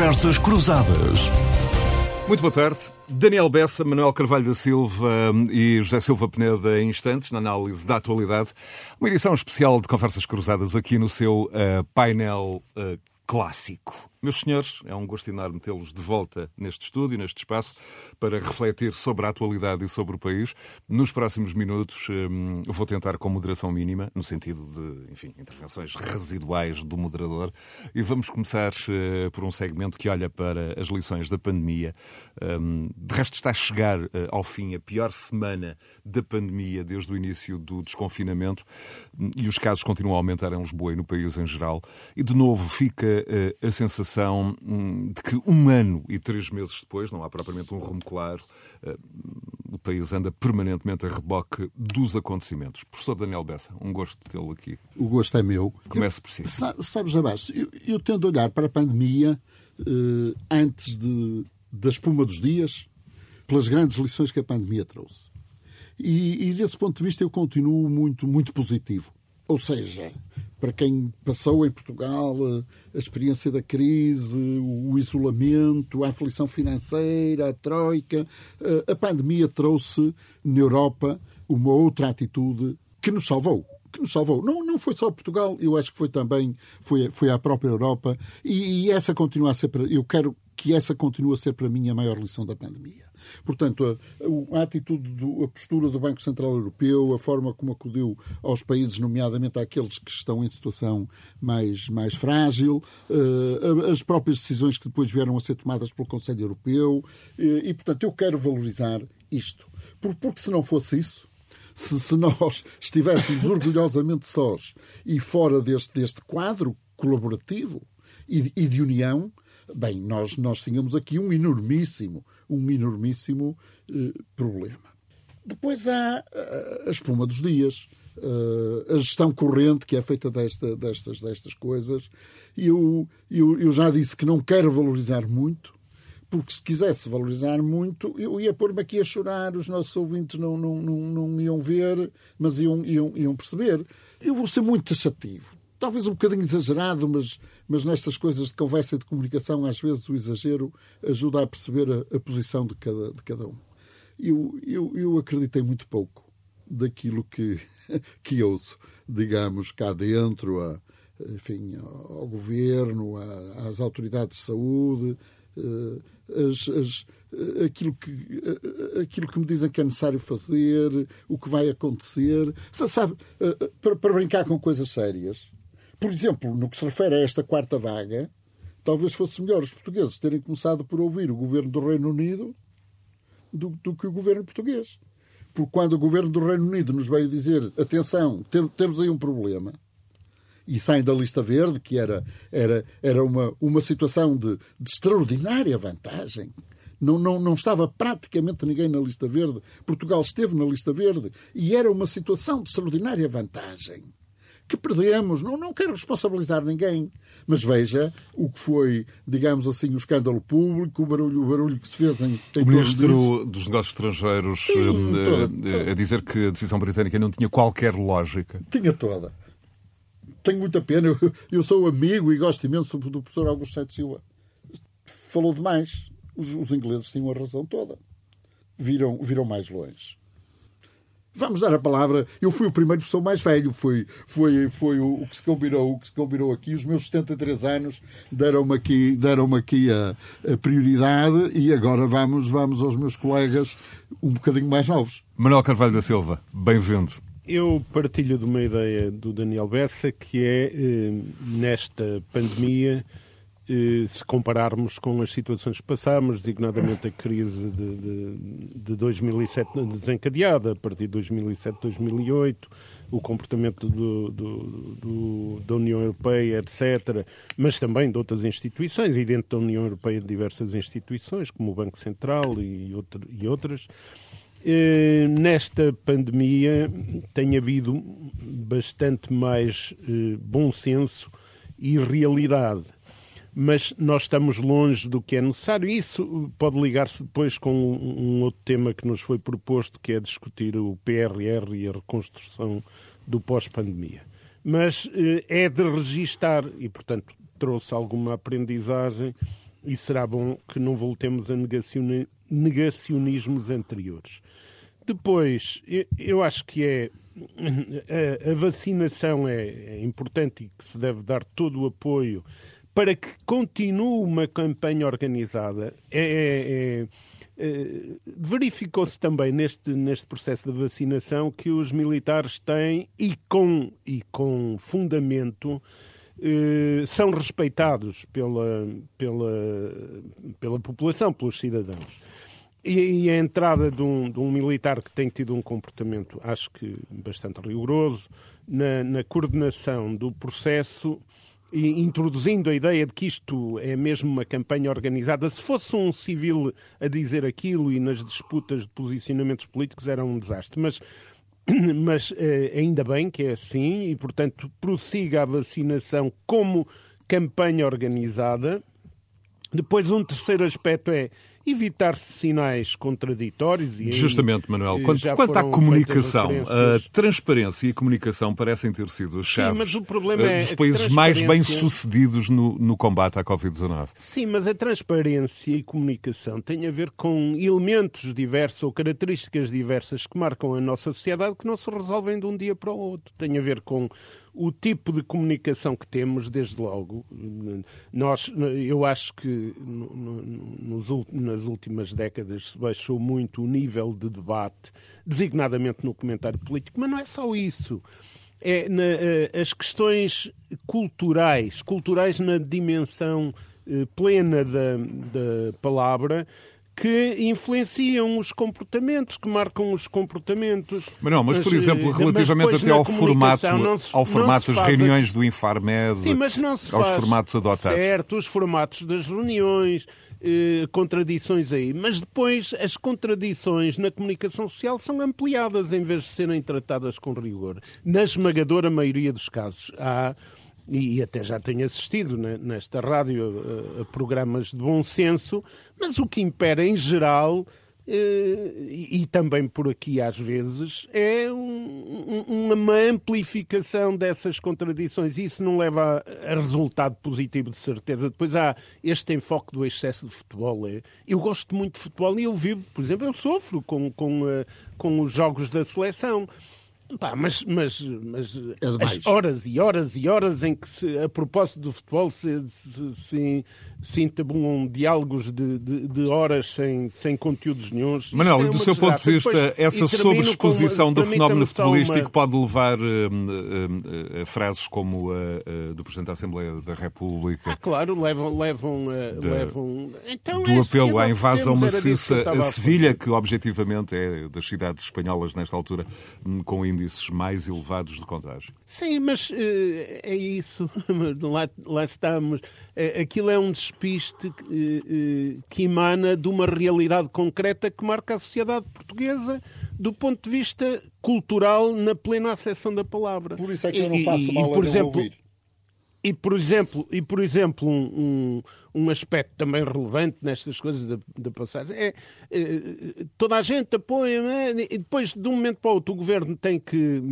Conversas Cruzadas. Muito boa tarde. Daniel Bessa, Manuel Carvalho da Silva e José Silva Peneda em instantes, na análise da atualidade. Uma edição especial de Conversas Cruzadas aqui no seu uh, painel uh, clássico. Meus senhores, é um gosto enorme tê-los de volta neste estúdio, neste espaço, para refletir sobre a atualidade e sobre o país. Nos próximos minutos hum, vou tentar com moderação mínima, no sentido de, enfim, intervenções residuais do moderador. E vamos começar uh, por um segmento que olha para as lições da pandemia. Um, de resto, está a chegar uh, ao fim a pior semana da pandemia desde o início do desconfinamento hum, e os casos continuam a aumentar em Lisboa e no país em geral. E, de novo, fica uh, a sensação sensação hum, de que um ano e três meses depois, não há propriamente um rumo claro, eh, o país anda permanentemente a reboque dos acontecimentos. Professor Daniel Bessa, um gosto de tê-lo aqui. O gosto é meu. Comece por si. Sabes, abaixo, eu, eu tendo a olhar para a pandemia eh, antes de, da espuma dos dias, pelas grandes lições que a pandemia trouxe. E, e desse ponto de vista eu continuo muito, muito positivo. Ou seja, para quem passou em Portugal eh, a experiência da crise, o isolamento, a aflição financeira, a troika, eh, a pandemia trouxe na Europa uma outra atitude que nos salvou. Que nos salvou. Não, não foi só Portugal, eu acho que foi também foi, foi a própria Europa. E, e essa continua a ser. Eu quero que essa continue a ser para mim a maior lição da pandemia. Portanto, a, a atitude, do, a postura do Banco Central Europeu, a forma como acudiu aos países, nomeadamente àqueles que estão em situação mais, mais frágil, uh, as próprias decisões que depois vieram a ser tomadas pelo Conselho Europeu, uh, e, portanto, eu quero valorizar isto. Porque se não fosse isso, se, se nós estivéssemos orgulhosamente sós e fora deste, deste quadro colaborativo e, e de união, Bem, nós, nós tínhamos aqui um enormíssimo, um enormíssimo eh, problema. Depois há uh, a espuma dos dias, uh, a gestão corrente que é feita desta, destas, destas coisas. Eu, eu, eu já disse que não quero valorizar muito, porque se quisesse valorizar muito, eu ia pôr-me aqui a chorar, os nossos ouvintes não, não, não, não iam ver, mas iam, iam, iam perceber. Eu vou ser muito taxativo talvez um bocadinho exagerado, mas, mas nestas coisas de conversa e de comunicação, às vezes o exagero ajuda a perceber a, a posição de cada, de cada um. Eu, eu, eu acreditei muito pouco daquilo que, que ouço, digamos, cá dentro, a, enfim, ao governo, a, às autoridades de saúde, as, as, aquilo, que, aquilo que me dizem que é necessário fazer, o que vai acontecer. Sabe, eh, para, para brincar com coisas sérias, por exemplo, no que se refere a esta quarta vaga, talvez fosse melhor os portugueses terem começado por ouvir o governo do Reino Unido do, do que o governo português. Porque quando o governo do Reino Unido nos veio dizer atenção, temos aí um problema, e saem da lista verde, que era, era, era uma, uma situação de, de extraordinária vantagem. Não, não, não estava praticamente ninguém na lista verde. Portugal esteve na lista verde e era uma situação de extraordinária vantagem que perdemos. Não, não quero responsabilizar ninguém, mas veja o que foi, digamos assim, o escândalo público, o barulho, o barulho que se fez em, em O Ministro dos Negócios Estrangeiros Sim, eh, toda, toda. a dizer que a decisão britânica não tinha qualquer lógica. Tinha toda. Tenho muita pena. Eu, eu sou amigo e gosto imenso do professor Augusto Sete Silva. Falou demais. Os, os ingleses tinham a razão toda. Viram, viram mais longe. Vamos dar a palavra. Eu fui o primeiro pessoa mais velho, foi, foi, foi o, o, que se combinou, o que se combinou aqui. Os meus 73 anos deram-me aqui, deram aqui a, a, prioridade e agora vamos, vamos aos meus colegas um bocadinho mais novos. Manuel Carvalho da Silva, bem-vindo. Eu partilho de uma ideia do Daniel Bessa que é, eh, nesta pandemia, eh, se compararmos com as situações que passámos, designadamente a crise de, de, de 2007 desencadeada, a partir de 2007, 2008, o comportamento do, do, do, da União Europeia, etc., mas também de outras instituições, e dentro da União Europeia de diversas instituições, como o Banco Central e, outro, e outras. Eh, nesta pandemia tem havido bastante mais eh, bom senso e realidade mas nós estamos longe do que é necessário. Isso pode ligar-se depois com um outro tema que nos foi proposto, que é discutir o PRR e a reconstrução do pós-pandemia. Mas eh, é de registar, e portanto trouxe alguma aprendizagem, e será bom que não voltemos a negacionismos anteriores. Depois, eu acho que é a, vacinação é, é importante e que se deve dar todo o apoio para que continue uma campanha organizada. É, é, é, Verificou-se também neste, neste processo de vacinação que os militares têm, e com, e com fundamento, eh, são respeitados pela, pela, pela população, pelos cidadãos. E, e a entrada de um, de um, militar que tem tido um comportamento, acho que bastante rigoroso, na, na coordenação do processo, e introduzindo a ideia de que isto é mesmo uma campanha organizada. Se fosse um civil a dizer aquilo e nas disputas de posicionamentos políticos era um desastre. Mas, mas eh, ainda bem que é assim e, portanto, prossiga a vacinação como campanha organizada. Depois, um terceiro aspecto é evitar-se sinais contraditórios. E Justamente, Manuel, eh, quanto, quanto à comunicação, a transparência e a comunicação parecem ter sido chaves Sim, é dos países mais bem-sucedidos no, no combate à Covid-19. Sim, mas a transparência e comunicação têm a ver com elementos diversos ou características diversas que marcam a nossa sociedade que não se resolvem de um dia para o outro. Tem a ver com o tipo de comunicação que temos, desde logo, nós, eu acho que nos, nas últimas décadas se baixou muito o nível de debate, designadamente no comentário político, mas não é só isso. É na, eh, as questões culturais, culturais na dimensão eh, plena da, da palavra, que influenciam os comportamentos, que marcam os comportamentos. Mas não, mas, por exemplo, eh, relativamente até ao formato, se, ao formato das reuniões do Infarmed, Sim, mas não se aos faz, formatos adotados. Certo, os formatos das reuniões, eh, contradições aí. Mas depois as contradições na comunicação social são ampliadas em vez de serem tratadas com rigor. Na esmagadora maioria dos casos há e até já tenho assistido nesta rádio a, programas de bom senso, mas o que impera em geral eh, e, também por aqui às vezes, é uma amplificação dessas contradições. Isso não leva a, resultado positivo, de certeza. Depois há este enfoque do excesso de futebol. É, eu gosto muito de futebol e eu vivo, por exemplo, eu sofro com, com, eh, com os jogos da seleção. Pá, mas mas, mas é as horas e horas e horas em que, se, a propósito do futebol, se, se, se, se entabulam diálogos de, de, de, horas sem, sem conteúdos nenhums. Manuel, é do seu ponto de vista, Depois, essa sobreexposição do fenómeno futebolístico uma... pode levar uh, uh, a frases como uh, do Presidente da Assembleia da República? Ah, claro, levam. levam, de, levam... Então, do é apelo à invasão maciça a Sevilha, que objetivamente é das cidades espanholas nesta altura hum, com índices mais elevados de contágio. Sim, mas é isso. lá, lá estamos. Aquilo é um despiste eh, eh, que emana de uma realidade concreta que marca a sociedade portuguesa do ponto de vista cultural na plena acessão da palavra. Por isso é que eu não faço mal e, por exemplo, ouvir. E por exemplo, e por exemplo um, um, um aspecto também relevante nestas coisas da, da passagem é, é, toda a gente apoia é? e depois de um momento para o outro o governo tem que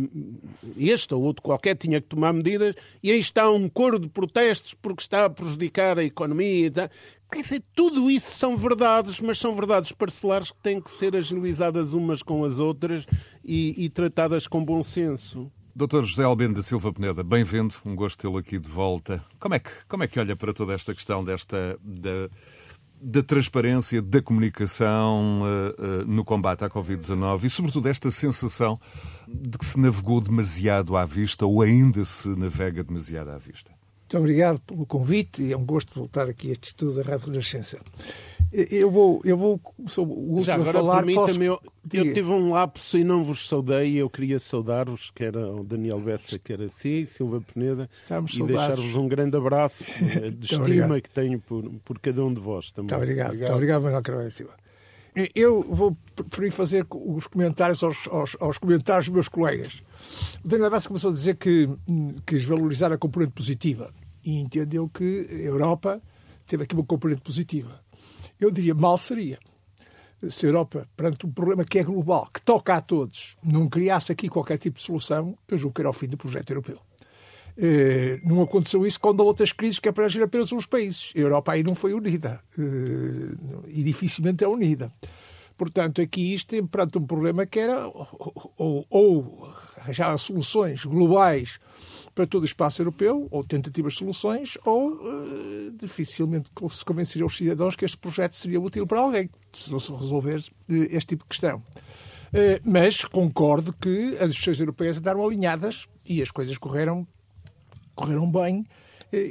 este ou outro qualquer tinha que tomar medidas e aí está um coro de protestos porque está a prejudicar a economia e tal. Quer dizer, tudo isso são verdades, mas são verdades parcelares que têm que ser agilizadas umas com as outras e, e tratadas com bom senso. Doutor José Albino da Silva Peneda, bem-vindo, um gosto tê-lo aqui de volta. Como é, que, como é que olha para toda esta questão desta da, da transparência, da comunicação uh, uh, no combate à Covid-19 e, sobretudo, esta sensação de que se navegou demasiado à vista ou ainda se navega demasiado à vista? Muito obrigado pelo convite e é um gosto voltar aqui a este estudo da Rádio Renascença. Eu vou, eu vou sou o último Já, agora, a falar. Mim, posso... também, eu, eu, tive um lapso e não vos saudei. Eu queria saudar-vos, que era o Daniel Bessa, que era assim, Silva Peneda, Estamos e deixar-vos um grande abraço eh, de estima obrigado. que tenho por, por cada um de vós também. Muito obrigado, obrigado. Muito obrigado Manuel Carvalho Silva. Eu vou preferir fazer os comentários aos, aos, aos comentários dos meus colegas. O Daniel Bessa começou a dizer que hum, quis valorizar a componente positiva e entendeu que a Europa teve aqui uma componente positiva eu diria mal seria se a Europa, perante um problema que é global, que toca a todos, não criasse aqui qualquer tipo de solução, eu julgo que era o fim do projeto europeu. Eh, não aconteceu isso quando outras crises que apareceram apenas uns países. A Europa aí não foi unida eh, e dificilmente é unida. Portanto, aqui isto tem perante um problema que era ou, ou, ou soluções globais para todo o espaço europeu, ou tentativas de soluções, ou uh, dificilmente se convenceria os cidadãos que este projeto seria útil para alguém, se não se resolver uh, este tipo de questão. Uh, mas concordo que as instituições europeias andaram alinhadas e as coisas correram, correram bem.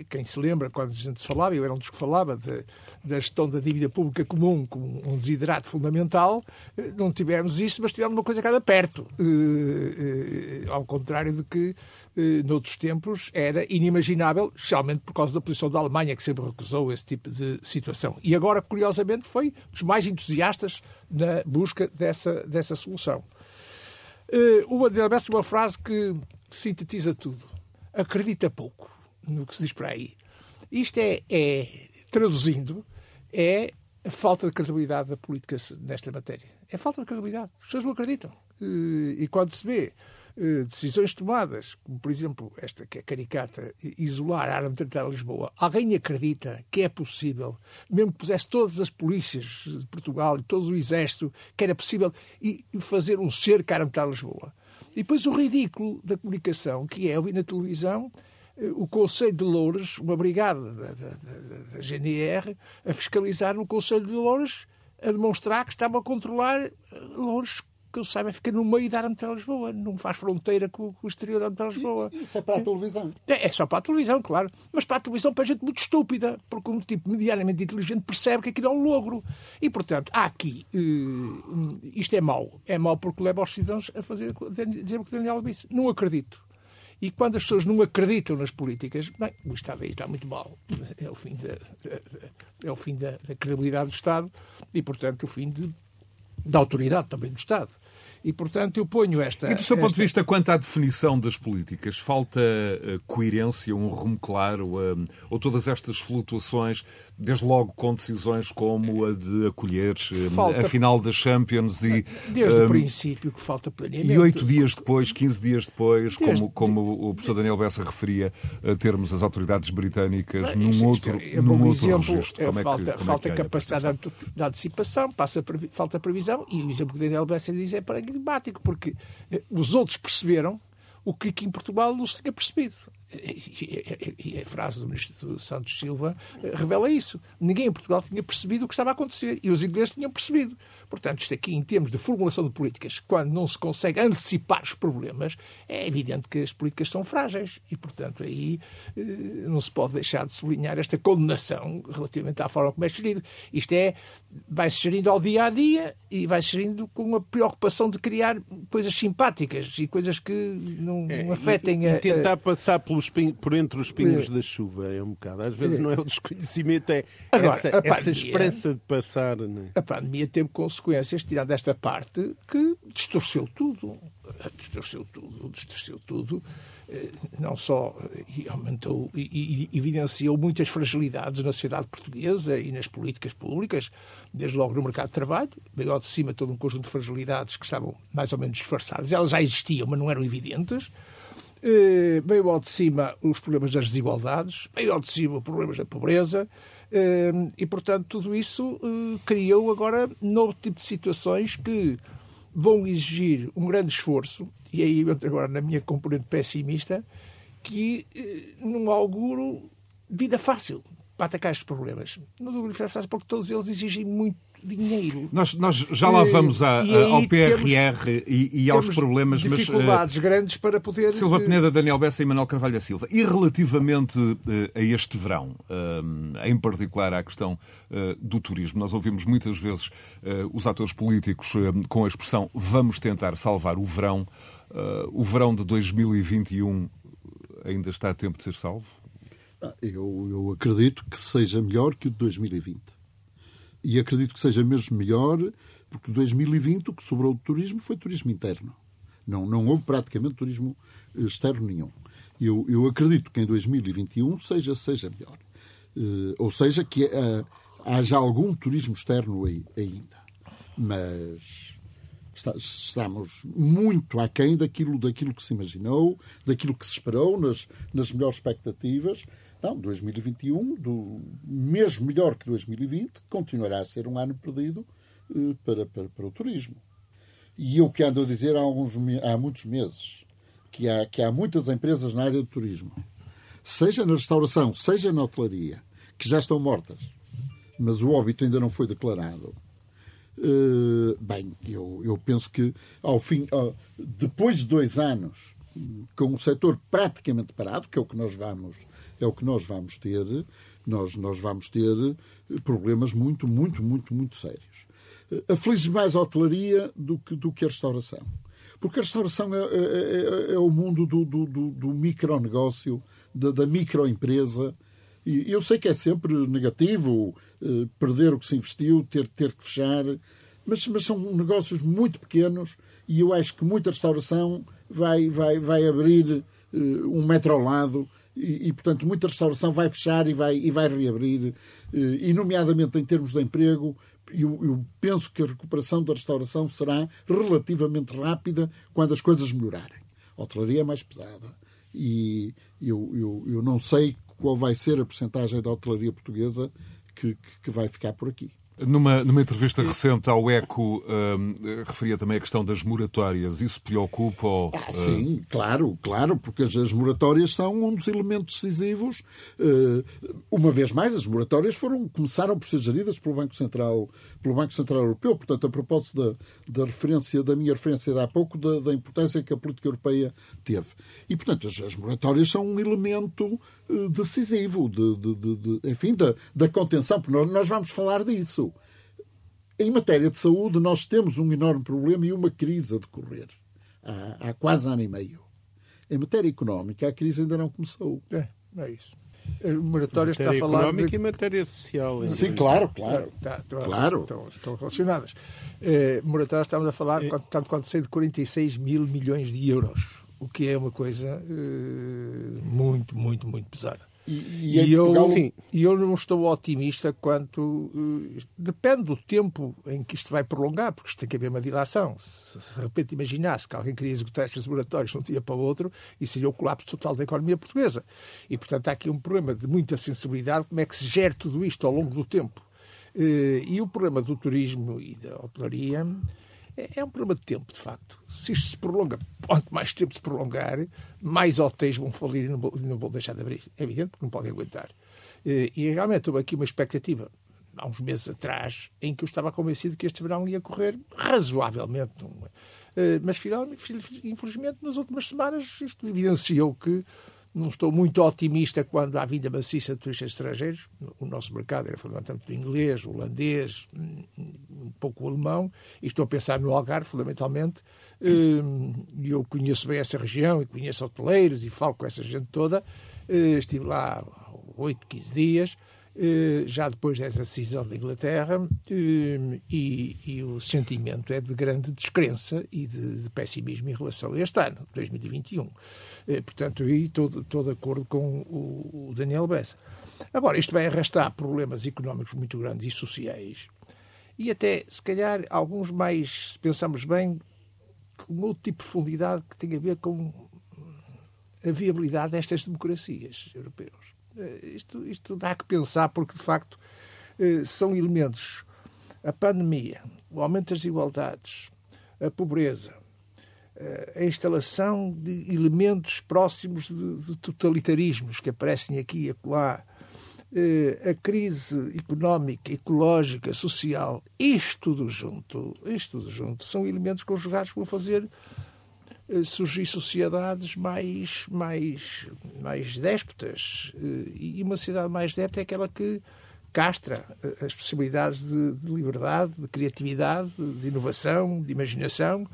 Quem se lembra, quando a gente se falava, eu era um dos que falava de, da gestão da dívida pública comum como um desiderato fundamental, não tivemos isso, mas tivemos uma coisa cada perto. Ao contrário de que eh, noutros tempos, era inimaginável, especialmente por causa da posição da Alemanha, que sempre recusou esse tipo de situação. E agora, curiosamente, foi dos mais entusiastas na busca dessa, dessa solução. Uma uma frase que sintetiza tudo. Acredita pouco no que se diz para aí. Isto é, é traduzindo, é a falta de credibilidade da política nesta matéria. É falta de credibilidade. As pessoas não acreditam. Uh, e quando se vê eh, decisões tomadas, como por exemplo esta que é caricata, isolar a arma militar de Lisboa, alguém acredita que é possível, mesmo que pusesse todas as polícias de Portugal e todo o exército, que era possível e fazer um cerco à arma militar de Lisboa? E depois o ridículo da comunicação, que é ouvir na televisão eh, o Conselho de Louros, uma brigada da, da, da, da GNR, a fiscalizar no Conselho de Louros, a demonstrar que estavam a controlar eh, Louros que eu saiba, fica no meio da Armetra Lisboa, não faz fronteira com, com o exterior da Armetra Lisboa. Isso é para a televisão. É, é, só para a televisão, claro. Mas para a televisão para gente muito estúpida, porque um tipo medianamente inteligente percebe que aquilo é um logro. E, portanto, há aqui. Uh, isto é mau. É mau porque leva os cidadãos a fazer, a dizer o que Daniel disse. Não acredito. E quando as pessoas não acreditam nas políticas, bem, o Estado aí está muito mal. É o fim da, é o fim da, da credibilidade do Estado e, portanto, o fim de da autoridade também do Estado. E, portanto, eu ponho esta. E do seu esta... ponto de vista, quanto à definição das políticas, falta uh, coerência, um rumo claro, uh, ou todas estas flutuações desde logo com decisões como a de acolher eh, falta... a final da Champions e... Desde um, o eh, princípio que falta planeamento. E oito dias depois, quinze dias depois, desde... como, como o professor Daniel Bessa referia, a termos as autoridades britânicas num isto, outro, é, num outro exemplo, registro. É, falta, é que, falta é capacidade da antecipação, passa falta previsão, e o exemplo que Daniel Bessa diz é porque eh, os outros perceberam o que aqui em Portugal não se tinha percebido. E a frase do ministro Santos Silva revela isso. Ninguém em Portugal tinha percebido o que estava a acontecer e os ingleses tinham percebido. Portanto, isto aqui, em termos de formulação de políticas, quando não se consegue antecipar os problemas, é evidente que as políticas são frágeis. E, portanto, aí eh, não se pode deixar de sublinhar esta condenação relativamente à forma como é gerido. Isto é, vai-se gerindo ao dia a dia e vai-se gerindo com a preocupação de criar coisas simpáticas e coisas que não, é, afetem e, a. E tentar passar pelos, por entre os pingos é. da chuva é um bocado. Às vezes não é o desconhecimento, é Agora, essa, pandemia, essa esperança de passar. Né? A pandemia teve consequências, tirando esta parte, que distorceu tudo. Distorceu tudo, distorceu tudo. Eh, não só e aumentou e, evidenciou muitas fragilidades na sociedade portuguesa e nas políticas públicas, desde logo no mercado de trabalho, veio ao de cima todo um conjunto de fragilidades que estavam mais ou menos disfarçadas. Elas já existiam, mas não eram evidentes. Eh, veio ao de cima os problemas das desigualdades, veio ao de cima os problemas da pobreza, e, portanto, tudo isso criou agora novo tipo de situações que vão exigir um grande esforço, e aí eu entro agora na minha componente pessimista, que uh, não auguro vida fácil para atacar estes problemas. Não auguro vida fácil porque todos eles exigem muito dinheiro. Nós, nós já lá vamos a, a, ao PRR e, e aos problemas, mas dificuldades uh, grandes para poder Silva Peneda, Daniel Bessa e Manuel Carvalho da Silva. E relativamente uh, a este verão, uh, em particular à questão do turismo, nós ouvimos muitas vezes os atores políticos com a expressão "vamos tentar salvar o verão". O verão de 2021 ainda está a tempo de ser salvo? Ah, eu, eu acredito que seja melhor que o de 2020 e acredito que seja mesmo melhor, porque 2020 o que sobrou de turismo foi turismo interno. Não, não houve praticamente turismo externo nenhum. Eu, eu acredito que em 2021 seja, seja melhor. Uh, ou seja, que uh, haja algum turismo externo aí, ainda. Mas estamos muito aquém daquilo, daquilo que se imaginou, daquilo que se esperou nas, nas melhores expectativas. Não, 2021, do, mesmo melhor que 2020, continuará a ser um ano perdido eh, para, para, para o turismo. E eu que ando a dizer há, alguns, há muitos meses que há, que há muitas empresas na área do turismo, seja na restauração, seja na hotelaria, que já estão mortas, mas o óbito ainda não foi declarado. Uh, bem, eu, eu penso que ao fim, depois de dois anos, com o setor praticamente parado, que é o que nós vamos, é o que nós vamos ter, nós, nós vamos ter problemas muito, muito, muito, muito sérios. Uh, aflige mais a hotelaria do que, do que a restauração. Porque a restauração é, é, é, é o mundo do, do, do, do micronegócio, da, da microempresa. E eu sei que é sempre negativo eh, perder o que se investiu, ter, ter que fechar, mas, mas são negócios muito pequenos e eu acho que muita restauração vai, vai, vai abrir eh, um metro ao lado e, e, portanto, muita restauração vai fechar e vai, e vai reabrir, eh, e, nomeadamente em termos de emprego, eu, eu, penso que a recuperação da restauração será relativamente rápida quando as coisas melhorarem. A hotelaria é mais pesada e eu, eu, eu não sei qual vai ser a percentagem da hotelaria portuguesa que, que vai ficar por aqui. Numa, numa entrevista recente ao ECO, um, referia também a questão das moratórias. Isso preocupa? Ou, ah, sim, uh... claro, claro, porque as, as, moratórias são um dos elementos decisivos. Uh, uma vez mais, as moratórias foram, começaram por ser geridas pelo Banco Central, pelo Banco Central Europeu. Portanto, a propósito da, da referência, da minha referência de há pouco, da, da importância que a política europeia teve. E, portanto, as, as moratórias são um elemento decisivo, de, de, de, de, enfim, da, da contenção, porque nós, nós vamos falar disso. Em matéria de saúde, nós temos um enorme problema e uma crise a decorrer há, há quase ano e meio. Em matéria económica, a crise ainda não começou. É, é isso. A moratória está a falar. económica de... e matéria social. Sim, claro, claro. Está, está, claro. Estão, estão relacionadas. Eh, moratória, estamos a falar, é. tanto quanto sei, de 46 mil milhões de euros, o que é uma coisa eh, muito, muito, muito pesada. E, e, e eu, Portugal... sim, eu não estou otimista quanto. Uh, depende do tempo em que isto vai prolongar, porque isto tem que haver uma dilação. Se, se de repente imaginasse que alguém queria executar estes laboratórios de um dia para o outro, isso seria o colapso total da economia portuguesa. E, portanto, há aqui um problema de muita sensibilidade, como é que se gera tudo isto ao longo do tempo. Uh, e o problema do turismo e da hotelaria é, um problema de tempo, de facto. Se isto se prolonga, quanto mais tempo se prolongar, mais hotéis vão falir e não, não vão deixar de abrir. É evidente que não podem aguentar. Eh, e realmente houve aqui uma expectativa, há uns meses atrás, em que eu estava convencido que este verão ia correr razoavelmente. Eh, mas, infelizmente, nas últimas semanas, isto evidenciou que não estou muito otimista quando há vinda maciça de turistas estrangeiros. O nosso mercado era fundamentalmente do inglês, holandês, um pouco alemão. E estou a pensar no Algarve, fundamentalmente. Hum, e eu conheço bem essa região e conheço hoteleiros e falo com essa gente toda. Eh, estive lá 8, 15 dias. Eh, já depois dessa decisão da Inglaterra, hum, e, e, o sentimento é de grande descrença e de, de, pessimismo em relação a este ano, 2021. Eh, portanto, aí estou de acordo com o, o Daniel Bessa. Agora, isto vai arrastar problemas económicos muito grandes e sociais, e até, se calhar, alguns mais, se pensamos bem, com outro tipo de profundidade que tem a ver com a viabilidade destas democracias europeias. Eh, isto, isto dá que pensar, porque de facto eh, são elementos. A pandemia, o aumento das desigualdades, a pobreza, eh, a instalação de elementos próximos de, de totalitarismos que aparecem aqui e acolá, a crise económica, ecológica, social, isto tudo junto, isto tudo junto, são elementos conjugados vão fazer surgir sociedades mais, mais, mais déspotas. Eh, e uma sociedade mais déspota é aquela que castra eh, as possibilidades de, de, liberdade, de criatividade, de inovação, de imaginação.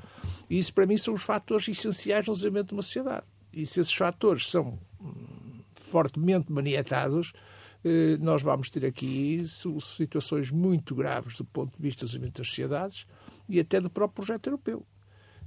E isso, para mim, são os fatores essenciais no desenvolvimento de uma sociedade. E se esses fatores são hum, fortemente maniatados, nós vamos ter aqui situações muito graves do ponto de vista do desenvolvimento das sociedades e até do próprio projeto europeu.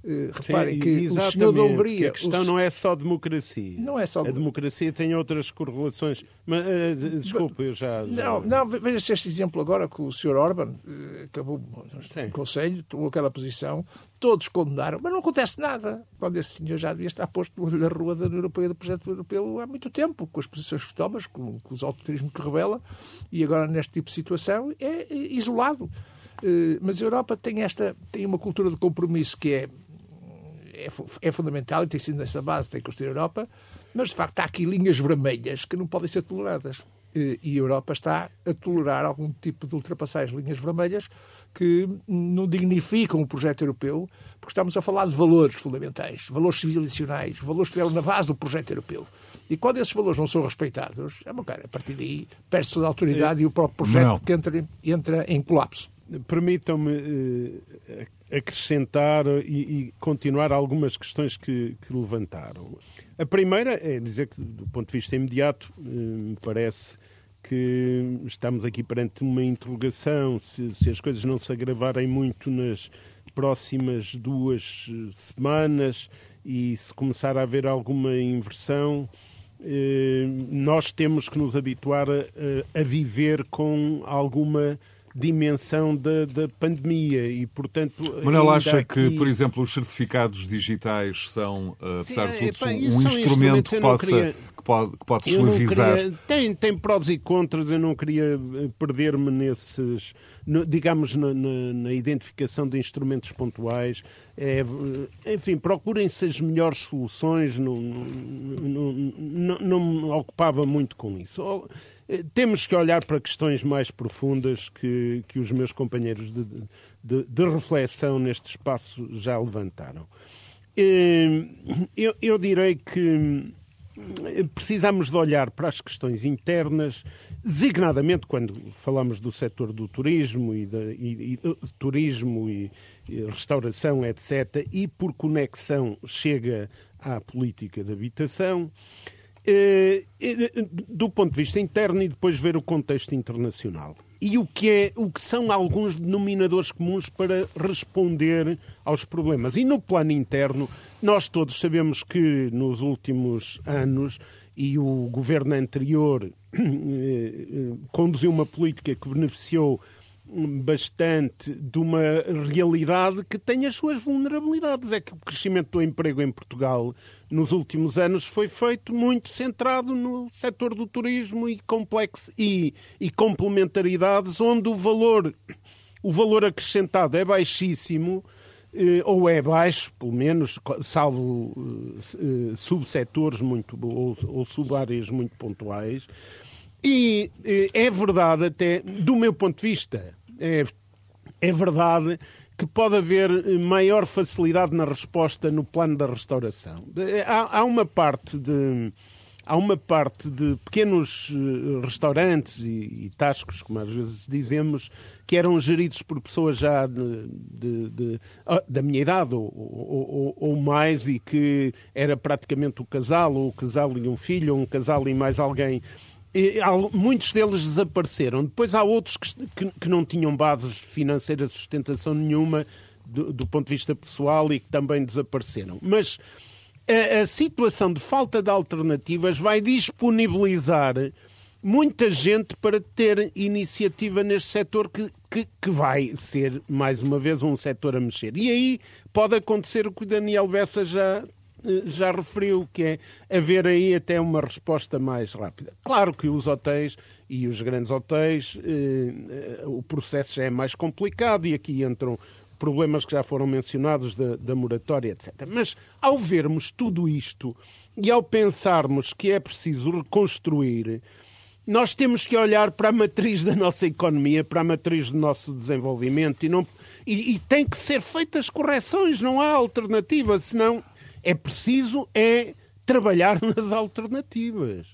Uh, reparem que o senhor da Hungria. A questão o... não é só democracia. Não é só. A democracia tem outras correlações. Mas, uh, desculpe, eu já. Não, não veja-se este exemplo agora que o senhor Orban uh, acabou no Conselho, tomou aquela posição, todos condenaram, mas não acontece nada. Quando esse senhor já devia estar posto na rua da União Europeia, do projeto europeu, há muito tempo, com as posições que toma, com, com os autoturismo que revela, e agora neste tipo de situação é isolado. Mas a Europa tem esta tem uma cultura de compromisso que é é, é fundamental e tem sido nessa base, tem que construir a Europa, mas de facto há aqui linhas vermelhas que não podem ser toleradas. E a Europa está a tolerar algum tipo de ultrapassagem linhas vermelhas que não dignificam o projeto europeu, porque estamos a falar de valores fundamentais, valores civilizacionais, valores que estiveram na base do projeto europeu. E quando esses valores não são respeitados, é uma cara, a partir daí perde-se toda a autoridade é. e o próprio projeto não. que entra, entra em colapso. Permitam-me uh, acrescentar e, e, continuar algumas questões que, que, levantaram. A primeira é dizer que, do ponto de vista imediato, uh, me parece que estamos aqui perante uma interrogação se, se, as coisas não se agravarem muito nas próximas duas eh, semanas e se começar a haver alguma inversão, nós temos que nos habituar a, a viver com alguma dimensão da, da pandemia e, portanto... Manuel acha aqui... que, por exemplo, os certificados digitais são, uh, apesar Sim, de tudo, é, um instrumento que, possa, queria... que pode, que pode celerizar? Queria... Tem, tem prós e contras, eu não queria eh, perder-me nesses... No, digamos, na, na, na, identificação de instrumentos pontuais. É, enfim, procurem-se as melhores soluções, não, não, não, não me ocupava muito com isso. Eh, temos que olhar para questões mais profundas que, que os meus companheiros de, de, de reflexão neste espaço já levantaram. Eh, eu, eu direi que eh, precisamos de olhar para as questões internas, designadamente quando falamos do setor do turismo e, de, e, e turismo e, e, restauração, etc., e por conexão chega à política de habitação. Eh, eh, do ponto de vista interno e depois ver o contexto internacional. E o que, é, o que são alguns denominadores comuns para responder aos problemas. E no plano interno, nós todos sabemos que nos últimos anos, e o governo anterior eh, conduziu uma política que beneficiou bastante de uma realidade que tem as suas vulnerabilidades. É que o crescimento do emprego em Portugal nos últimos anos foi feito muito centrado no setor do turismo e complexo e, e complementaridades onde o valor o valor acrescentado é baixíssimo eh, ou é baixo, pelo menos, salvo uh, subsetores muito ou, ou subáreas muito pontuais. E é verdade até, do meu ponto de vista, é, é verdade que pode haver maior facilidade na resposta no plano da restauração. Há, há uma parte de há uma parte de pequenos eh, restaurantes e, e, tascos, como às vezes dizemos, que eram geridos por pessoas já de, de, de, ah, da minha idade ou, ou, ou, mais e que era praticamente o casal, ou o casal e um filho, ou um casal e mais alguém muitos deles desapareceram. Depois há outros que, que, que não tinham bases financeiras sustentação nenhuma do, do, ponto de vista pessoal e que também desapareceram. Mas a, a situação de falta de alternativas vai disponibilizar muita gente para ter iniciativa neste setor que, que, que, vai ser, mais uma vez, um setor a mexer. E aí pode acontecer o que o Daniel Bessa já já referiu, que é haver aí até uma resposta mais rápida. Claro que os hotéis e os grandes hotéis, eh, eh, o processo já é mais complicado e aqui entram problemas que já foram mencionados da, da moratória, etc. Mas ao vermos tudo isto e ao pensarmos que é preciso reconstruir, nós temos que olhar para a matriz da nossa economia, para a matriz do nosso desenvolvimento e, não, e, e tem que ser feitas correções, não há alternativa, senão é preciso é trabalhar nas alternativas.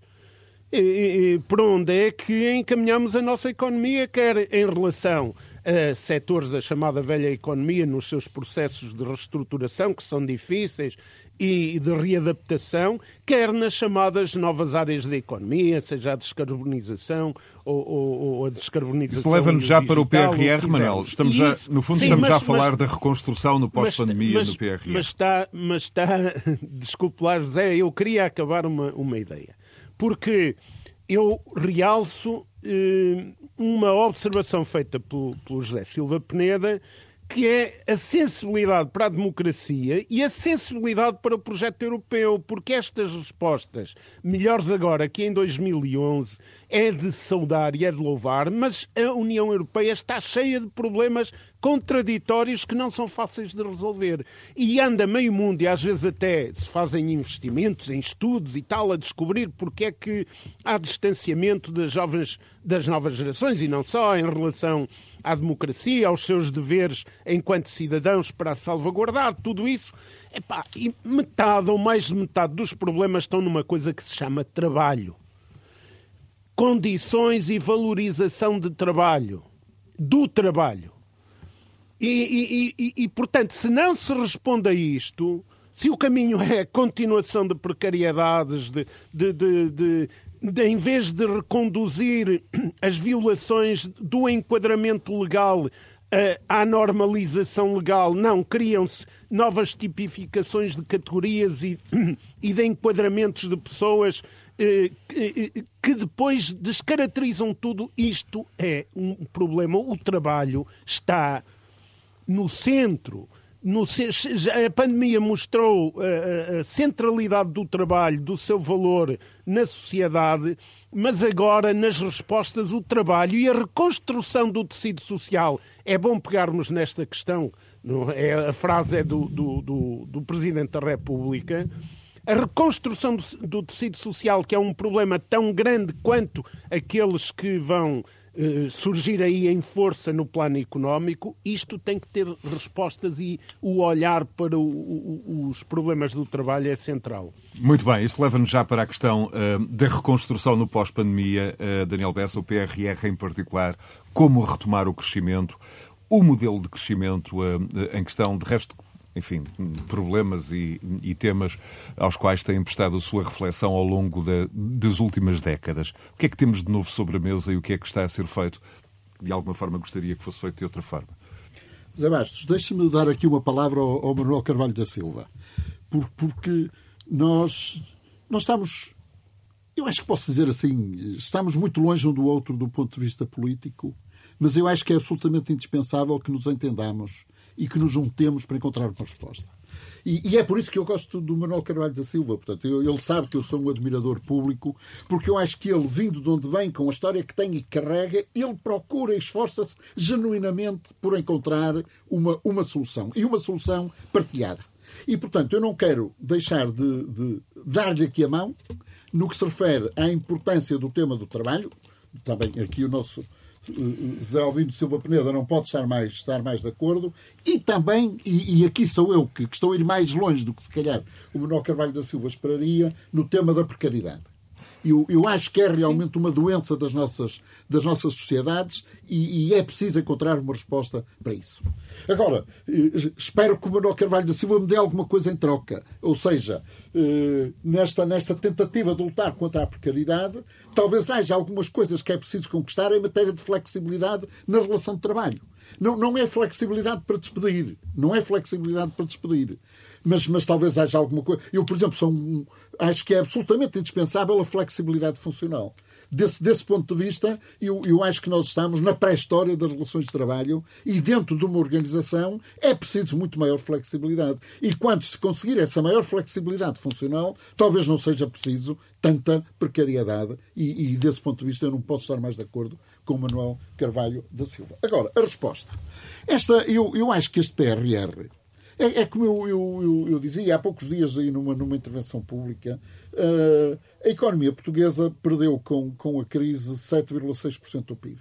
E, e, por onde é que encaminhamos a nossa economia, quer em relação a setores da chamada velha economia nos seus processos de reestruturação, que são difíceis, e de readaptação, quer nas chamadas novas áreas da economia, seja a descarbonização ou, ou, ou a descarbonização. Isso leva-nos já para o PRR, Manel. Estamos já, no fundo, sim, estamos mas, já a falar mas, da reconstrução no pós-pandemia no PRR. Mas está, mas está, desculpe lá, José, eu queria acabar uma, uma ideia. Porque eu realço eh, uma observação feita pelo, pelo José Silva Peneda que é a sensibilidade para a democracia e a sensibilidade para o projeto europeu, porque estas respostas, melhores agora que em 2011, é de saudar e é de louvar, mas a União Europeia está cheia de problemas contraditórios que não são fáceis de resolver. E anda meio mundo, e às vezes até se fazem investimentos em estudos e tal, a descobrir porque é que há distanciamento das, jovens, das novas gerações, e não só em relação à democracia, aos seus deveres enquanto cidadãos para salvaguardar tudo isso. Epá, e metade ou mais de metade dos problemas estão numa coisa que se chama trabalho. Condições e valorização de trabalho. Do trabalho. E, e, e, e, portanto, se não se responde a isto, se o caminho é a continuação de precariedades, de, de, de, de, em vez de reconduzir as violações do enquadramento legal à normalização legal, não, criam-se novas tipificações de categorias e, e de enquadramentos de pessoas eh, que depois descaracterizam tudo. Isto é um problema. O trabalho está no centro. No, a pandemia mostrou a, a, centralidade do trabalho, do seu valor na sociedade, mas agora, nas respostas, o trabalho e a reconstrução do tecido social. É bom pegarmos nesta questão, é, a frase é do, do, do, do Presidente da República. A reconstrução do, do tecido social, que é um problema tão grande quanto aqueles que vão eh, surgir aí em força no plano económico, isto tem que ter respostas e o olhar para o, o, os problemas do trabalho é central. Muito bem, isso leva-nos já para a questão uh, da reconstrução no pós-pandemia. Uh, Daniel Bessa, o PRR em particular, como retomar o crescimento, o modelo de crescimento uh, em questão, de resto, enfim, problemas e, e, temas aos quais tem prestado a sua reflexão ao longo de, das últimas décadas. O que é que temos de novo sobre a mesa e o que é que está a ser feito? De alguma forma gostaria que fosse feito de outra forma. Zé Bastos, deixe-me dar aqui uma palavra ao, ao Manuel Carvalho da Silva, Por, porque nós, nós estamos, eu acho que posso dizer assim, estamos muito longe um do outro do ponto de vista político, mas eu acho que é absolutamente indispensável que nos entendamos e que nos juntemos para encontrar uma resposta. E, e, é por isso que eu gosto do Manuel Carvalho da Silva. Portanto, eu, ele sabe que eu sou um admirador público, porque eu acho que ele, vindo de onde vem, com a história que tem e que carrega, ele procura e esforça-se genuinamente por encontrar uma, uma solução. E uma solução partilhada. E, portanto, eu não quero deixar de, de dar-lhe aqui a mão no que se refere à importância do tema do trabalho. Também aqui o nosso Zé Albino Silva Peneda não pode estar mais, estar mais de acordo. E também, e, e aqui sou eu que, que, estou a ir mais longe do que se calhar o Manuel Carvalho da Silva esperaria, no tema da precariedade. Eu, eu acho que é realmente uma doença das nossas, das nossas sociedades e, e, é preciso encontrar uma resposta para isso. Agora, eh, espero que o Manuel Carvalho da Silva me dê alguma coisa em troca. Ou seja, eh, nesta, nesta tentativa de lutar contra a precariedade, talvez haja algumas coisas que é preciso conquistar em matéria de flexibilidade na relação de trabalho. Não, não é flexibilidade para despedir. Não é flexibilidade para despedir mas, mas talvez haja alguma coisa. Eu, por exemplo, sou um, acho que é absolutamente indispensável a flexibilidade funcional. Desse, desse ponto de vista, eu, eu acho que nós estamos na pré-história das relações de trabalho e dentro de uma organização é preciso muito maior flexibilidade. E quando se conseguir essa maior flexibilidade funcional, talvez não seja preciso tanta precariedade e, e desse ponto de vista eu não posso estar mais de acordo com Manuel Carvalho da Silva. Agora, a resposta. Esta, eu, eu acho que este PRR é, é como eu, eu, eu, eu, dizia há poucos dias aí numa, numa intervenção pública, uh, a economia portuguesa perdeu com, com a crise 7,6% do PIB,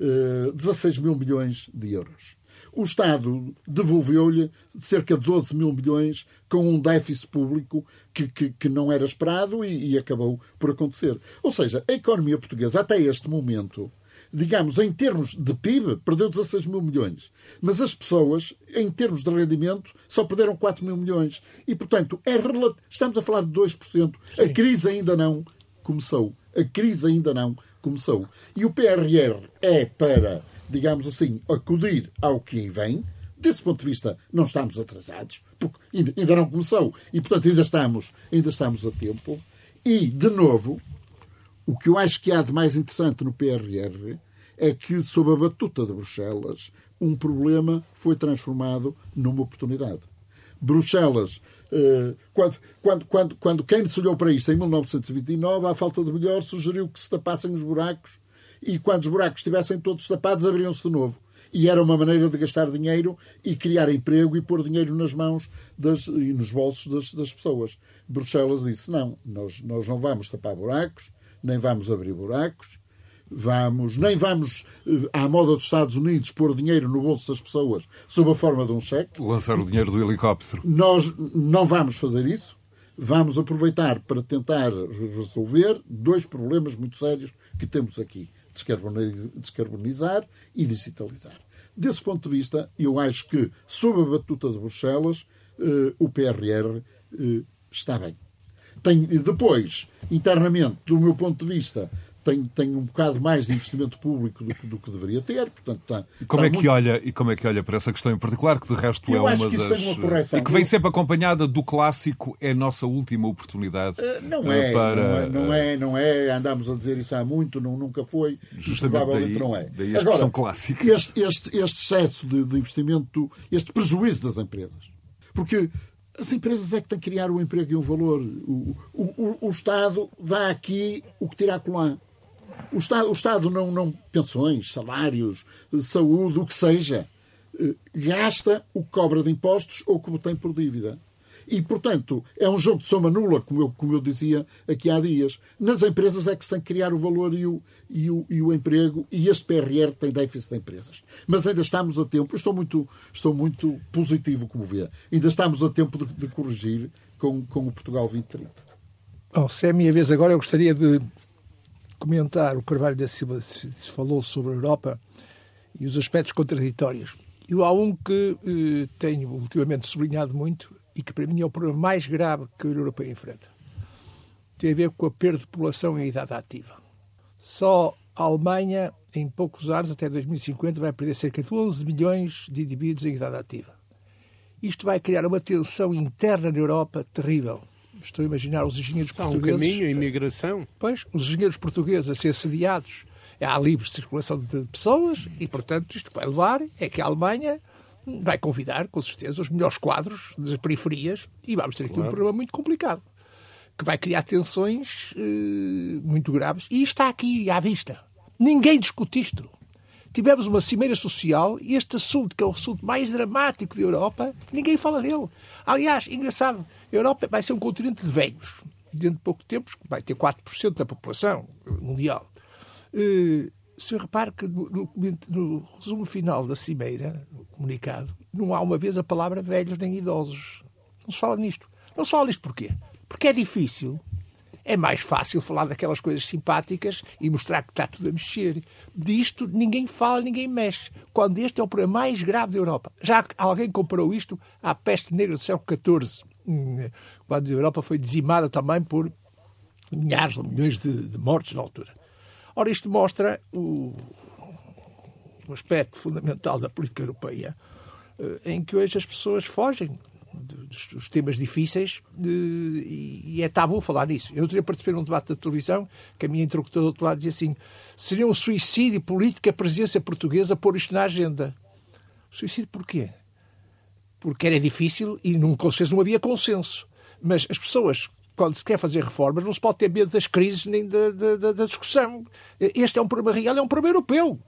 uh, 16 mil milhões de euros. O Estado devolveu-lhe cerca de 12 mil milhões com um déficit público que, que, que não era esperado e, e acabou por acontecer. Ou seja, a economia portuguesa, até este momento, digamos, em termos de PIB, perdeu 16 mil milhões. Mas as pessoas, em termos de rendimento, só perderam 4 mil milhões. E, portanto, é relat... estamos a falar de 2%. Sim. A crise ainda não começou. A crise ainda não começou. E o PRR é para, digamos assim, acudir ao que vem. Desse ponto de vista, não estamos atrasados, porque ainda não começou. E, portanto, ainda estamos, ainda estamos a tempo. E, de novo, o que eu acho que há de mais interessante no PRR é que, sob a batuta de Bruxelas, um problema foi transformado numa oportunidade. Bruxelas, eh, quando, quando, quando, quando Keynes olhou para isto em 1929, à falta de melhor, sugeriu que se tapassem os buracos e quando os buracos estivessem todos tapados, abriam-se de novo. E era uma maneira de gastar dinheiro e criar emprego e pôr dinheiro nas mãos das, e nos bolsos das, das pessoas. Bruxelas disse: não, nós, nós não vamos tapar buracos, nem vamos abrir buracos, vamos, nem vamos, eh, à moda dos Estados Unidos, pôr dinheiro no bolso das pessoas sob a forma de um cheque. Lançar o dinheiro do helicóptero. Nós não vamos fazer isso. Vamos aproveitar para tentar resolver dois problemas muito sérios que temos aqui: descarbonizar e digitalizar. Desse ponto de vista, eu acho que, sob a batuta de Bruxelas, eh, o PRR eh, está bem. Tem, depois, internamente, do meu ponto de vista, tem, tem um bocado mais de investimento público do, do que deveria ter. Portanto, está, e, como é que muito... olha, e como é que olha para essa questão em particular, que de resto Eu é uma das. Uma e que vem sempre acompanhada do clássico, é a nossa última oportunidade. Uh, não, é, para... não, é, não é, não é, andamos a dizer isso há muito, não, nunca foi, Justamente provavelmente daí, não é. Daí a expressão Agora, clássica. Este, este, este excesso de, de investimento, este prejuízo das empresas. Porque as empresas é que têm que criar o emprego e o valor. O, o, o, Estado dá aqui o que tira lá. O Estado, o Estado não, não. Pensões, salários, saúde, o que seja. Eh, gasta o que cobra de impostos ou o que tem por dívida. E, portanto, é um jogo de soma nula, como eu, como eu dizia aqui há dias. Nas empresas é que se tem que criar o valor e o, e o, e o emprego, e este PRR tem déficit de empresas. Mas ainda estamos a tempo, estou muito, estou muito positivo, como vê, ainda estamos a tempo de, de corrigir com, com o Portugal 2030. Oh, se é a minha vez agora, eu gostaria de comentar o Carvalho da Silva falou sobre a Europa e os aspectos contraditórios. Eu há um que eh, tenho ultimamente sublinhado muito e que para mim é o problema mais grave que a União Europeia enfrenta. Tem a ver com a perda de população em idade ativa. Só a Alemanha, em poucos anos, até 2050, vai perder cerca de 11 milhões de indivíduos em idade ativa. Isto vai criar uma tensão interna na Europa terrível. Estou a imaginar os engenheiros Está portugueses... um caminho, a imigração. Pois, os engenheiros portugueses a ser assediados. Há livre circulação de pessoas e, portanto, isto vai levar é que a Alemanha vai convidar, com certeza, os melhores quadros das periferias e vamos ter aqui claro. um problema muito complicado que vai criar tensões uh, muito graves. E está aqui à vista. Ninguém discute isto. Tivemos uma cimeira social e este assunto, que é o assunto mais dramático da Europa, ninguém fala dele. Aliás, engraçado, a Europa vai ser um continente de velhos. Dentro de pouco tempo vai ter 4% da população mundial. Uh, se repare que no, no, no, resumo final da cimeira, no comunicado, não há uma vez a palavra velhos nem idosos. Não se fala nisto. Não se fala nisto porquê? Porque é difícil. É mais fácil falar daquelas coisas simpáticas e mostrar que está tudo a mexer. Disto ninguém fala, ninguém mexe. Quando este é o problema mais grave da Europa. Já alguém comparou isto à peste negra do século XIV, quando a Europa foi dizimada também por milhares ou milhões de, de mortes na altura. Ora, isto mostra o, o aspecto fundamental da política europeia, eh, em que hoje as pessoas fogem dos temas difíceis e é tabu falar nisso. Eu teria participado num debate da televisão que a minha interlocutora do outro lado dizia assim seria um suicídio político a presença portuguesa pôr isto na agenda. Suicídio porquê? Porque era difícil e num consenso não havia consenso. Mas as pessoas quando se quer fazer reformas, não se pode ter medo das crises nem da, da, da discussão. Este é um problema real, é um problema europeu.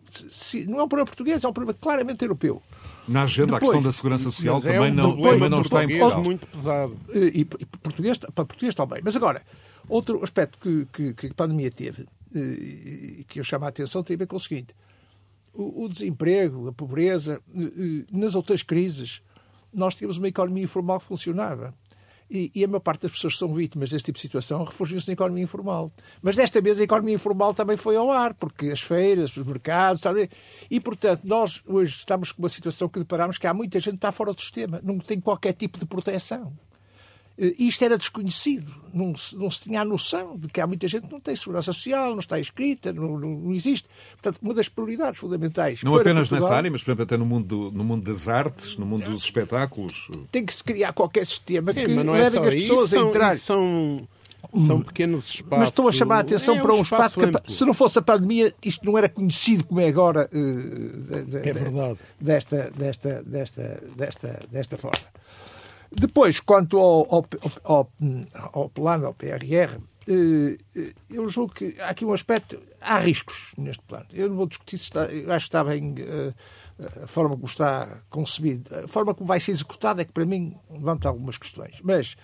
não é um problema português, é um problema claramente europeu. Na agenda, Depois, a questão da segurança social também, é um não, também não está em Portugal. muito pesado. E, e português, para português também. Mas agora, outro aspecto que, que, que a pandemia teve, e que eu chamo a atenção, tem a ver com o seguinte. O, o desemprego, a pobreza, nas outras crises, nós tínhamos uma economia informal que funcionava E, e, a maior parte das pessoas que são vítimas deste tipo de situação refugiam-se na economia informal. Mas desta vez a economia informal também foi ao ar, porque as feiras, os mercados, sabe? e portanto nós hoje estamos com uma situação que deparamos que há muita gente que está fora do sistema, não tem qualquer tipo de proteção. Eh, isto era desconhecido, não se, não se tinha a noção de que há muita gente que não tem segurança social, não está inscrita, não, não, não existe. Portanto, uma das prioridades fundamentais. Não apenas Portugal, nessa área, mas, por exemplo, até no mundo, no mundo das artes, no mundo dos espetáculos. Tem que se criar qualquer sistema que é leve as pessoas a entrar. São... São pequenos espaços. Mas estou a chamar a atenção é para um, um espaço, espaço que, se não fosse a pandemia, isto não era conhecido como é agora. Uh, de, de, é verdade. Desta, desta, desta, desta, desta forma. Depois, quanto ao, ao, ao, ao plano, ao PRR, eh, eh, eu julgo que há aqui um aspecto. Há riscos neste plano. Eu não vou discutir se está. Acho que está bem eh, a forma como está concebido. A forma como vai ser executado é que, para mim, levanta algumas questões. Mas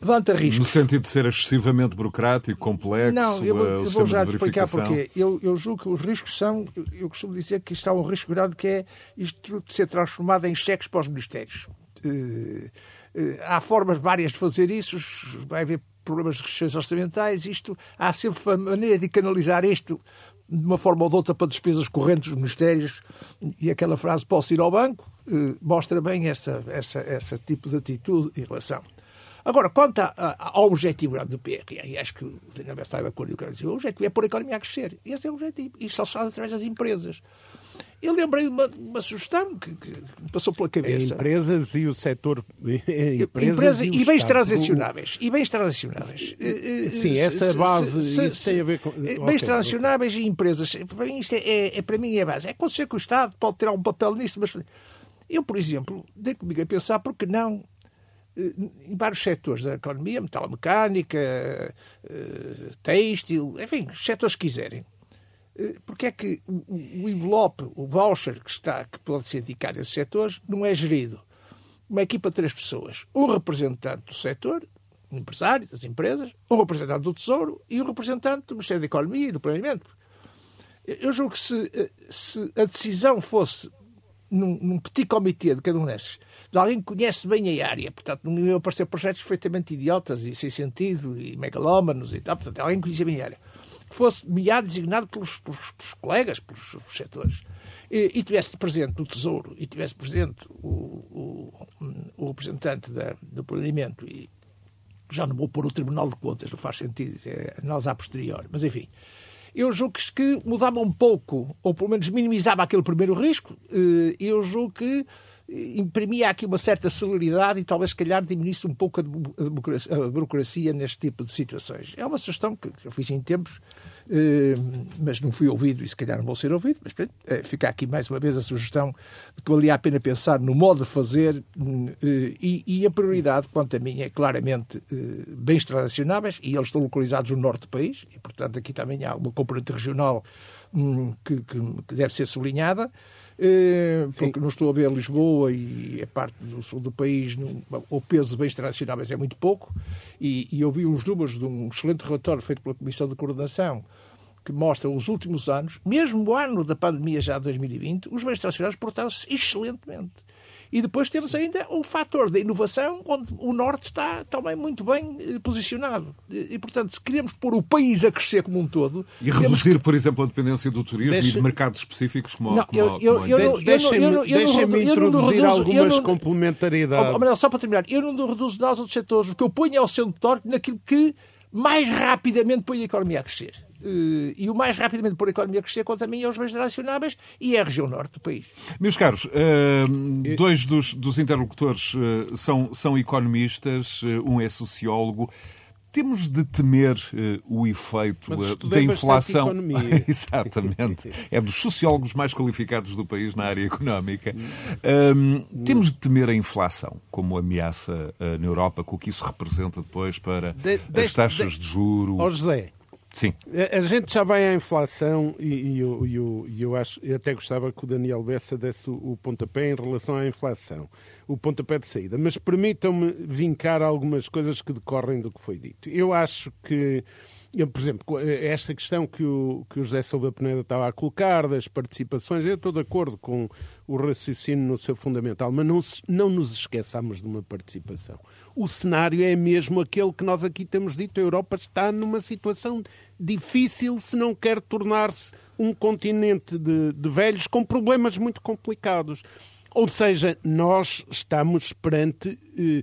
levanta riscos. No sentido de ser excessivamente burocrático, complexo. Não, eu vou, eu vou já te explicar porquê. Eu, eu julgo que os riscos são. Eu, eu costumo dizer que está um risco grande que é isto de ser transformado em cheques para os ministérios. Eh, eh, há formas várias de fazer isso, vai haver problemas de restrições orçamentais, isto, há sempre uma maneira de canalizar isto de uma forma ou de outra para despesas correntes dos ministérios e aquela frase posso ir ao banco eh, mostra bem essa, essa, esse tipo de atitude em relação. Agora, quanto ao objetivo do PRR, acho que o Daniel está de acordo com o que o objetivo é pôr a economia a crescer. Esse é o objetivo. Isto só se faz através das empresas. Eu lembrei de uma, uma sugestão que, que, me passou pela cabeça. Empresas e o setor. Empresas, empresas e, e, bens transacionáveis. E bens transacionáveis. Eh, eh, Sim, essa base. Se, se, isso tem a ver com. Bens okay, transacionáveis okay. e empresas. Para mim, isto é, é, é, para mim é a base. É acontecer que o Estado pode ter um papel nisso, mas eu, por exemplo, dei comigo a pensar, porque não eh, em vários setores da economia, metalomecânica, têxtil, enfim, os setores que quiserem eh, porque é que o envelope, o voucher que, está, que pode ser dedicado a esses setores, não é gerido? Uma equipa de três pessoas. Um representante do setor, um empresário das empresas, um representante do Tesouro e um representante do Ministério da Economia e do Planeamento. Eu julgo que se, eh, se a decisão fosse num, num petit comitê de cada um destes, de alguém que conhece bem a área, portanto, não iam aparecer projetos perfeitamente idiotas e sem sentido e megalómanos e tal, portanto, alguém que conhecia bem a área fosse meado designado pelos, pelos, pelos colegas, pelos, pelos setores, e, e, tivesse presente o Tesouro e tivesse presente o, o, o representante da, do planeamento e já não vou pôr o Tribunal de Contas, não faz sentido, é nós a posterior, mas enfim, eu julgo que mudava um pouco, ou pelo menos minimizava aquele primeiro risco, eu julgo que imprimia aqui uma certa celeridade e talvez, se calhar, diminuísse um pouco a burocracia, neste tipo de situações. É uma sugestão que eu fiz em tempos, eh, mas não fui ouvido e se calhar não vou ser ouvido, mas eh, fica aqui mais uma vez a sugestão de que valia a pena pensar no modo de fazer eh, e, a prioridade, quanto a mim, é claramente bens transacionáveis e eles estão localizados no norte do país e, portanto, aqui também há uma componente regional hum, que deve ser sublinhada. Eh, porque não estou a ver Lisboa e a parte do sul do país, o peso de bens transacionáveis é muito pouco, e, e eu vi uns números de um excelente relatório feito pela Comissão de Coordenação que mostra os últimos anos, mesmo o ano da pandemia já de 2020, os bens transacionáveis portaram-se excelentemente. E depois temos ainda o fator da inovação, onde o Norte está também muito bem eh, posicionado. E, portanto, se queremos pôr o país a crescer como um todo... E reduzir, que... por exemplo, a dependência do turismo Deixa... e de mercados específicos como, não, como, eu, eu, eu, Deixa-me introduzir algumas não, complementaridades. Oh, só para terminar, eu não reduzo nada aos outros setores. O que eu ponho é o centro torque naquilo que mais rapidamente põe a economia a crescer. Uh, e o mais rapidamente por a economia crescer quanto a mim é os bens relacionáveis e é a região norte do país. Meus caros, uh, dois dos, dos interlocutores uh, são, são economistas, um é sociólogo. Temos de temer o efeito da inflação. Exatamente. É dos sociólogos mais qualificados do país na área económica. Um, temos de temer a inflação como ameaça na Europa, com o que isso representa depois para de, as taxas de, de juro. Oh José, Sim. A, gente já vai à inflação e, e eu, eu, eu, acho, eu até gostava que o Daniel Bessa desse o, o pontapé em relação à inflação, o pontapé de saída. Mas permitam-me vincar algumas coisas que decorrem do que foi dito. Eu acho que por exemplo, esta questão que o, que o José Silva Peneda estava a colocar, das participações, eu estou de acordo com o raciocínio no seu fundamental, mas não, não nos esqueçamos de uma participação. O cenário é mesmo aquele que nós aqui temos dito, a Europa está numa situação difícil se não quer tornar-se um continente de, de velhos com problemas muito complicados. Ou seja, nós estamos perante eh,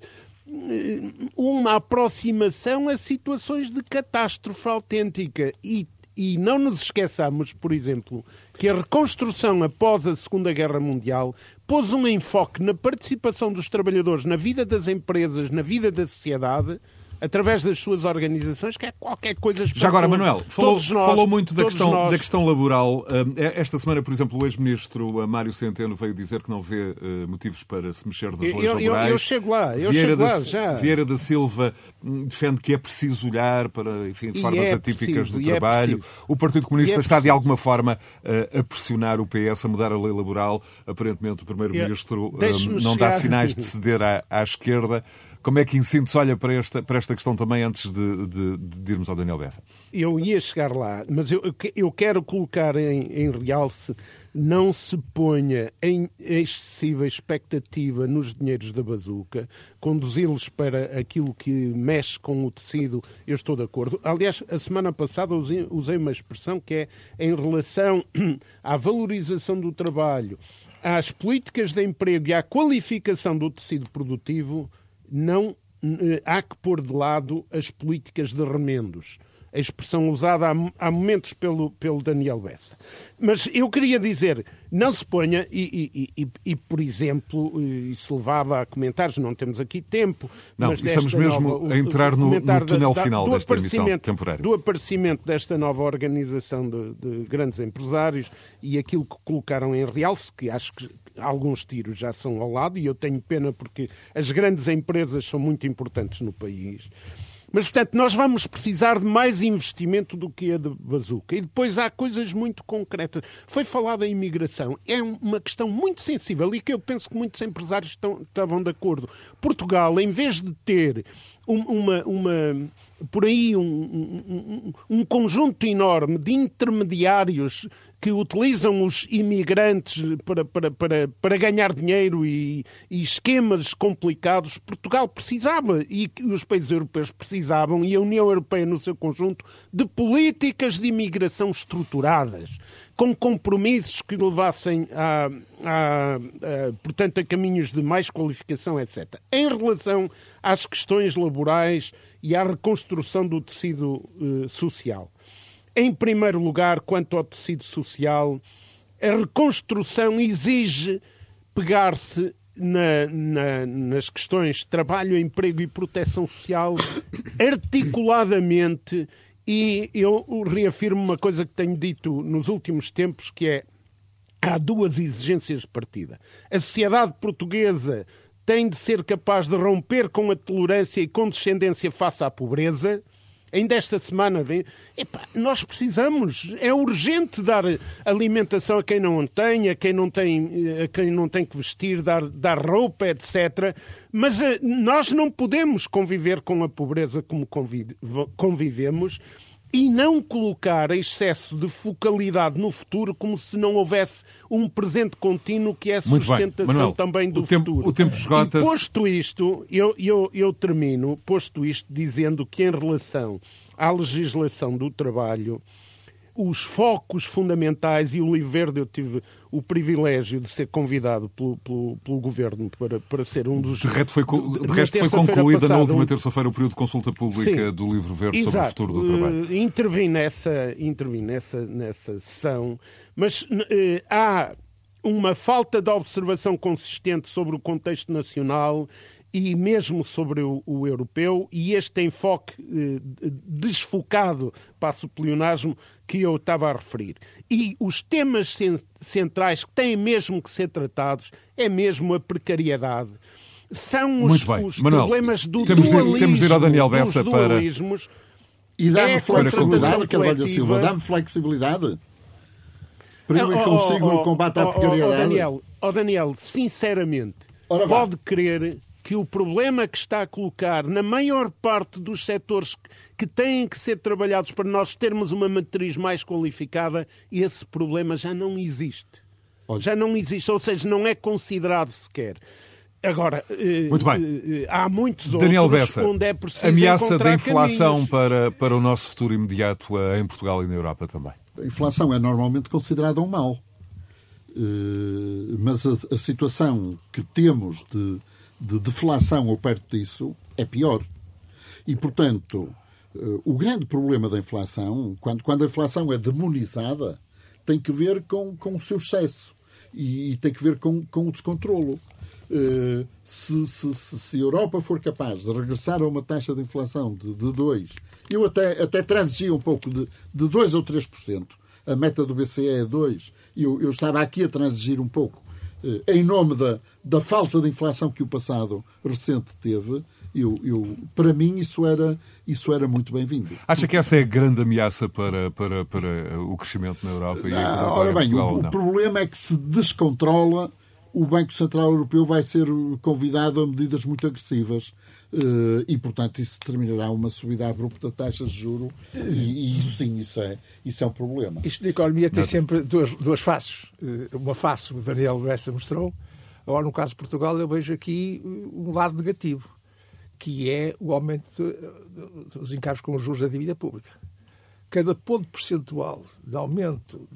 uma aproximação a situações de catástrofe autêntica. E e não nos esqueçamos, por exemplo, que a reconstrução após a Segunda Guerra Mundial pôs um enfoque na participação dos trabalhadores na vida das empresas, na vida da sociedade, através das suas organizações, que é qualquer coisa Já agora, Manuel, falou, nós, falou muito da questão, nós... da questão laboral. É, esta semana, por exemplo, o ex-ministro Mário Centeno veio dizer que não vê uh, motivos para se mexer das leis eu, laborais. Eu, eu chego lá, eu Vieira chego da, lá já. Vieira da Silva hum, defende que é preciso olhar para enfim, formas é atípicas preciso, do é trabalho. É o Partido Comunista é está, de alguma forma, uh, a pressionar o PS a mudar a lei laboral. Aparentemente, o Primeiro-Ministro uh, não chegar... dá sinais de ceder à, à esquerda. Como é que Incintos olha para esta, para esta questão também antes de, de, de irmos ao Daniel Bessa? Eu ia chegar lá, mas eu, eu quero colocar em, em realce não se ponha em excessiva expectativa nos dinheiros da bazuca, conduzi-los para aquilo que mexe com o tecido, eu estou de acordo. Aliás, a semana passada usei uma expressão que é em relação à valorização do trabalho, às políticas de emprego e à qualificação do tecido produtivo, não eh, há que pôr de lado as políticas de remendos. A expressão usada há, momentos pelo, pelo Daniel Bessa. Mas eu queria dizer, não se ponha, e, e, e, e por exemplo, isso levava a comentários, não temos aqui tempo. Não, mas estamos mesmo nova, a entrar no, no túnel da, final desta emissão temporária. Do aparecimento desta nova organização de, de grandes empresários e aquilo que colocaram em realce, que acho que alguns tiros já são ao lado, e eu tenho pena porque as grandes empresas são muito importantes no país. Mas, portanto, nós vamos precisar de mais investimento do que a de bazuca. E depois há coisas muito concretas. Foi falada a imigração. É uma questão muito sensível e que eu penso que muitos empresários estão, estavam de acordo. Portugal, em vez de ter uma, uma por aí um, um, um, conjunto enorme de intermediários que utilizam os imigrantes para, para, para, para ganhar dinheiro e, e, esquemas complicados, Portugal precisava e os países europeus precisavam, e a União Europeia no seu conjunto, de políticas de imigração estruturadas, com compromissos que levassem a, a, a, portanto, a caminhos de mais qualificação, etc. Em relação às questões laborais e à reconstrução do tecido uh, social. Em primeiro lugar, quanto ao tecido social, a reconstrução exige pegar-se na, na, nas questões trabalho, emprego e proteção social articuladamente. E eu reafirmo uma coisa que tenho dito nos últimos tempos, que é há duas exigências de partida. A sociedade portuguesa tem de ser capaz de romper com a tolerância e condescendência face à pobreza Ainda esta semana vem. Nós precisamos, é urgente dar alimentação a quem não tem, a quem não tem, a quem não tem que vestir, dar, dar roupa, etc. Mas uh, nós não podemos conviver com a pobreza como convivemos e não colocar excesso de focalidade no futuro como se não houvesse um presente contínuo que é a sustentação Manuel, também do o tempo, futuro. O tempo esgota -se. posto isto, eu, eu, eu termino, posto isto, dizendo que em relação à legislação do trabalho, os focos fundamentais, e o Livro Verde eu tive o privilégio de ser convidado pelo, pelo, pelo Governo para, para ser um dos... De resto foi, de resto foi concluída passada, na última terça-feira o período de consulta pública Sim, do Livro Verde exato, sobre o futuro do trabalho. Uh, intervim nessa, intervim nessa, nessa sessão, mas uh, há uma falta de observação consistente sobre o contexto nacional e mesmo sobre o, o europeu, e este enfoque eh, desfocado, passo o pleonasmo, que eu estava a referir. E os temas centrais que têm mesmo que ser tratados é mesmo a precariedade. São os, os Manuel, problemas do temos dualismo. De, temos de ir ao Daniel Bessa para... E dá-me é flexibilidade, Carvalho Silva, dá-me flexibilidade. Para eu oh, consigo oh, oh, o combate à precariedade. Oh, Daniel, oh, Daniel, sinceramente, pode crer que o problema que está a colocar na maior parte dos setores que têm que ser trabalhados para nós termos uma matriz mais qualificada, esse problema já não existe. Olha. Já não existe, ou seja, não é considerado sequer. Agora, eh, Muito bem. Eh, há muitos Daniel outros Bessa, onde é preciso ameaça da inflação para, para o nosso futuro imediato eh, em Portugal e na Europa também. A inflação é normalmente considerada um mal. Mas a, a situação que temos de, de deflação ou perto disso é pior. E, portanto, o grande problema da inflação, quando, quando a inflação é demonizada, tem que ver com, com o seu excesso e, e tem que ver com, com o descontrolo. Uh, se, se, se, a Europa for capaz de regressar a uma taxa de inflação de, de 2, eu até, até transigia um pouco de, de 2 ou 3%, a meta do BCE é 2, eu, eu estava aqui a transigir um pouco, uh, em nome da, da falta de inflação que o passado recente teve, eu, eu, para mim isso era, isso era muito bem-vindo. Acha que essa é a grande ameaça para, para, para o crescimento na Europa? E ah, ora bem, Portugal, o, o problema é que se descontrola, o Banco Central Europeu vai ser convidado a medidas muito agressivas. Uh, e, portanto, isso determinará uma subida abrupta da taxas de juro e, e, isso sim, isso é, isso é um problema. Isto na economia tem sempre duas, duas faces. Eh, uma face, o Daniel Bessa mostrou, agora no caso de Portugal eu vejo aqui um lado negativo que é o aumento dos encargos com os juros da dívida pública. Cada ponto percentual de aumento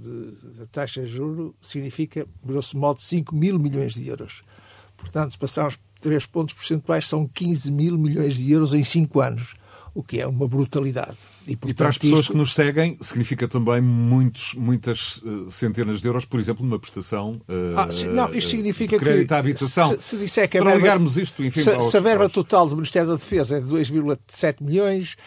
da taxa de juros significa, grosso modo, 5 mil milhões de euros. Portanto, se passarmos 3 pontos percentuais, são 15 mil milhões de euros em 5 anos o que é uma brutalidade. E, portanto, e para as pessoas isto... que nos seguem, significa também muitos, muitas uh, centenas de euros, por exemplo, numa prestação ah, não, isto significa de crédito que, à habitação. Se, se disser que a para verba, ligarmos isto, enfim, se, se a verba total do Ministério da Defesa é de 2,7 milhões,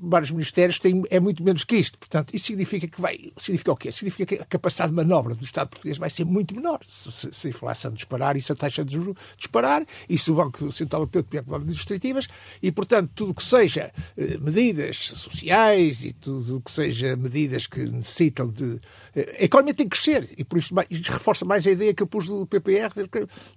vários ministérios têm, é muito menos que isto. Portanto, isso significa que vai. Significa o quê? Significa que a capacidade de manobra do Estado português vai ser muito menor. Se, se, se a inflação disparar e se a taxa de juros disparar, e se o Banco Central Europeu tiver medidas restritivas, e, portanto, tudo o que seja eh, medidas sociais e tudo o que seja medidas que necessitam de. Eh, a economia tem que crescer e por isso isto reforça mais a ideia que eu pus do PPR,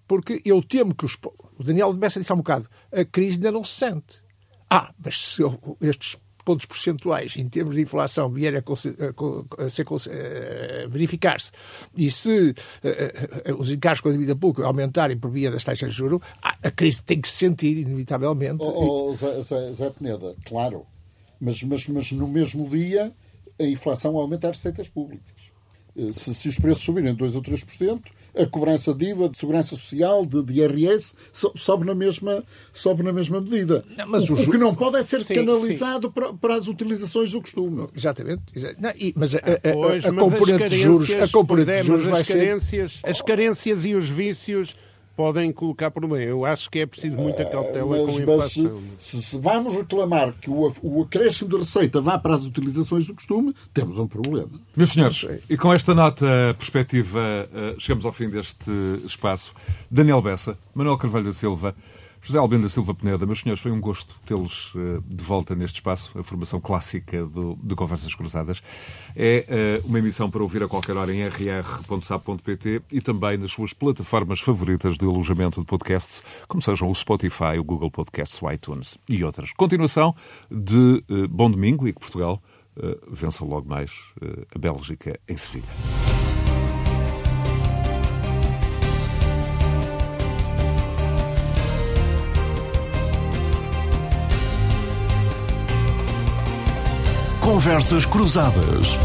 porque eu temo que os. O Daniel de Messa disse há um bocado, a crise ainda não se sente. Ah, mas se estes pontos percentuais em termos de inflação vierem a, a, a, a verificar-se e se os encargos com a dívida pública aumentarem por via das taxas de juros, a crise tem que se sentir, inevitavelmente. Oh, oh, Zé, Zé, Zé Peneda, claro. Mas, mas, mas no mesmo dia a inflação aumenta as receitas públicas. Eh, se, se os preços subirem 2 ou 3%, a cobrança de IVA, de segurança social, de, de IRS, sobe na mesma, sobe na mesma medida. Não, mas o, o, que não pode é ser sim, canalizado sim. Para, para as utilizações do costume. Exatamente. Não, e, mas a, a, a, a componente de juros, a componente é, de juros vai as carências, ser... As carências e os vícios podem colocar problema. Eu acho que é preciso muita cautela mas, com a inflação. Se, se, vamos reclamar que o, o acréscimo de receita vá para as utilizações do costume, temos um problema. Meus senhores, e com esta nota perspectiva, eh, chegamos ao fim deste espaço. Daniel Bessa, Manuel Carvalho da Silva, José Albino da Silva Peneda, meus senhores, foi um gosto tê-los uh, de volta neste espaço, a formação clássica do, de Conversas Cruzadas. É uh, uma emissão para ouvir a qualquer hora em rr.sap.pt e também nas suas plataformas favoritas de alojamento de podcasts, como sejam o Spotify, o Google Podcasts, o iTunes e outras. Continuação de uh, Bom Domingo e que Portugal vença logo mais a Bélgica em Sevilha. Conversas Cruzadas.